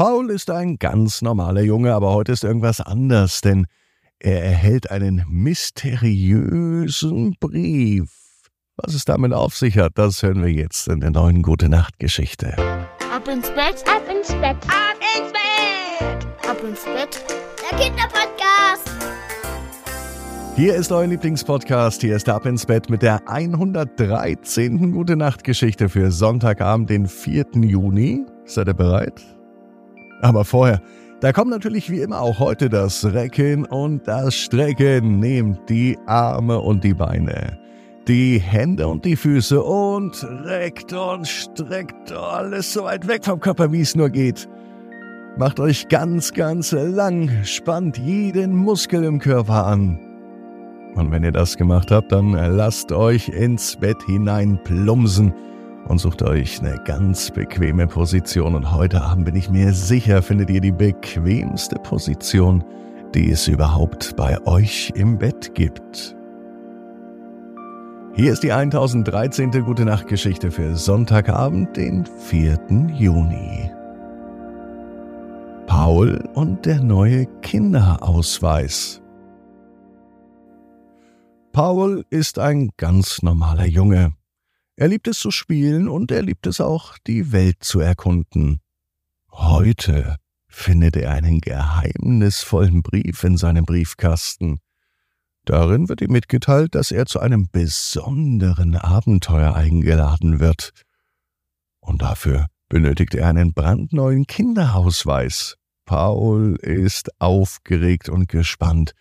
Paul ist ein ganz normaler Junge, aber heute ist irgendwas anders, denn er erhält einen mysteriösen Brief. Was es damit auf sich hat, das hören wir jetzt in der neuen Gute Nacht Geschichte. Ab ins Bett, ab ins Bett, ab ins Bett, ab ins Bett. Der Kinderpodcast. Hier ist euer Lieblingspodcast. Hier ist Ab ins Bett mit der 113. Gute Nacht Geschichte für Sonntagabend, den 4. Juni. Seid ihr bereit? Aber vorher, da kommt natürlich wie immer auch heute das Recken und das Strecken. Nehmt die Arme und die Beine, die Hände und die Füße und reckt und streckt alles so weit weg vom Körper, wie es nur geht. Macht euch ganz, ganz lang, spannt jeden Muskel im Körper an. Und wenn ihr das gemacht habt, dann lasst euch ins Bett hinein plumsen und sucht euch eine ganz bequeme Position. Und heute Abend bin ich mir sicher, findet ihr die bequemste Position, die es überhaupt bei euch im Bett gibt. Hier ist die 1013. Gute Nacht Geschichte für Sonntagabend, den 4. Juni. Paul und der neue Kinderausweis. Paul ist ein ganz normaler Junge. Er liebt es zu spielen und er liebt es auch, die Welt zu erkunden. Heute findet er einen geheimnisvollen Brief in seinem Briefkasten. Darin wird ihm mitgeteilt, dass er zu einem besonderen Abenteuer eingeladen wird. Und dafür benötigt er einen brandneuen Kinderausweis. Paul ist aufgeregt und gespannt,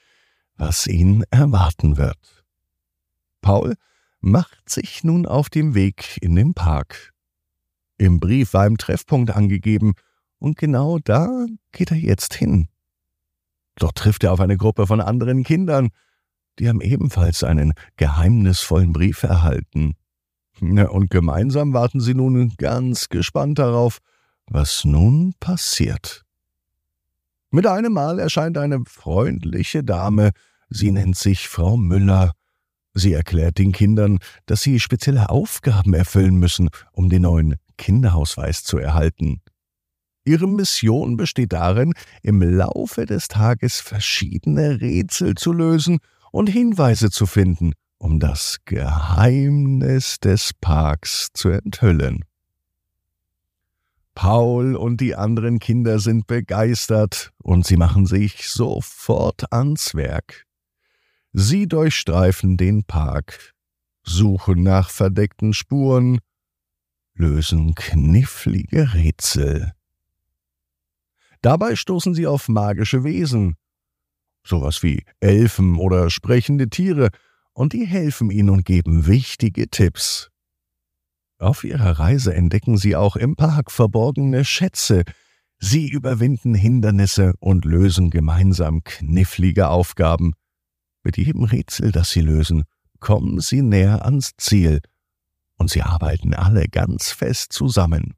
was ihn erwarten wird. Paul macht sich nun auf dem Weg in den Park. Im Brief war ein Treffpunkt angegeben, und genau da geht er jetzt hin. Dort trifft er auf eine Gruppe von anderen Kindern, die haben ebenfalls einen geheimnisvollen Brief erhalten. Und gemeinsam warten sie nun ganz gespannt darauf, was nun passiert. Mit einem Mal erscheint eine freundliche Dame, sie nennt sich Frau Müller, Sie erklärt den Kindern, dass sie spezielle Aufgaben erfüllen müssen, um den neuen Kinderausweis zu erhalten. Ihre Mission besteht darin, im Laufe des Tages verschiedene Rätsel zu lösen und Hinweise zu finden, um das Geheimnis des Parks zu enthüllen. Paul und die anderen Kinder sind begeistert und sie machen sich sofort ans Werk. Sie durchstreifen den Park, suchen nach verdeckten Spuren, lösen knifflige Rätsel. Dabei stoßen sie auf magische Wesen, sowas wie Elfen oder sprechende Tiere, und die helfen ihnen und geben wichtige Tipps. Auf ihrer Reise entdecken sie auch im Park verborgene Schätze, sie überwinden Hindernisse und lösen gemeinsam knifflige Aufgaben. Mit jedem Rätsel, das sie lösen, kommen sie näher ans Ziel, und sie arbeiten alle ganz fest zusammen.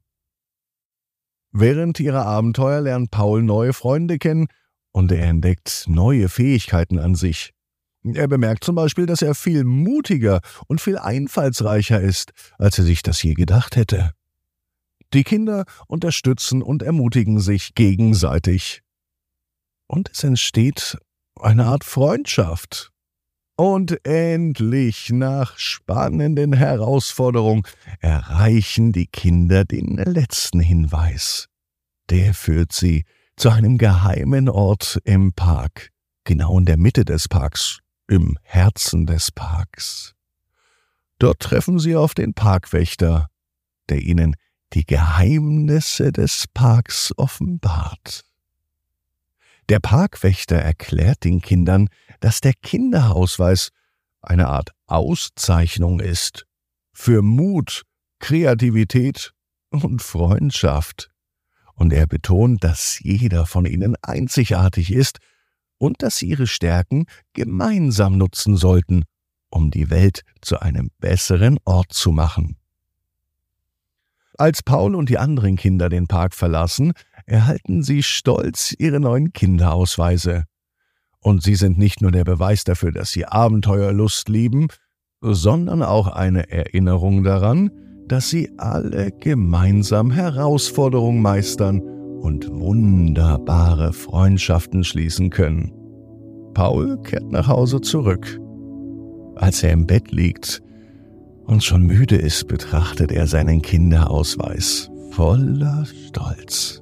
Während ihrer Abenteuer lernt Paul neue Freunde kennen und er entdeckt neue Fähigkeiten an sich. Er bemerkt zum Beispiel, dass er viel mutiger und viel einfallsreicher ist, als er sich das je gedacht hätte. Die Kinder unterstützen und ermutigen sich gegenseitig. Und es entsteht eine Art Freundschaft. Und endlich, nach spannenden Herausforderungen, erreichen die Kinder den letzten Hinweis. Der führt sie zu einem geheimen Ort im Park, genau in der Mitte des Parks, im Herzen des Parks. Dort treffen sie auf den Parkwächter, der ihnen die Geheimnisse des Parks offenbart. Der Parkwächter erklärt den Kindern, dass der Kinderausweis eine Art Auszeichnung ist für Mut, Kreativität und Freundschaft. Und er betont, dass jeder von ihnen einzigartig ist und dass sie ihre Stärken gemeinsam nutzen sollten, um die Welt zu einem besseren Ort zu machen. Als Paul und die anderen Kinder den Park verlassen, erhalten sie stolz ihre neuen Kinderausweise. Und sie sind nicht nur der Beweis dafür, dass sie Abenteuerlust lieben, sondern auch eine Erinnerung daran, dass sie alle gemeinsam Herausforderungen meistern und wunderbare Freundschaften schließen können. Paul kehrt nach Hause zurück. Als er im Bett liegt und schon müde ist, betrachtet er seinen Kinderausweis voller Stolz.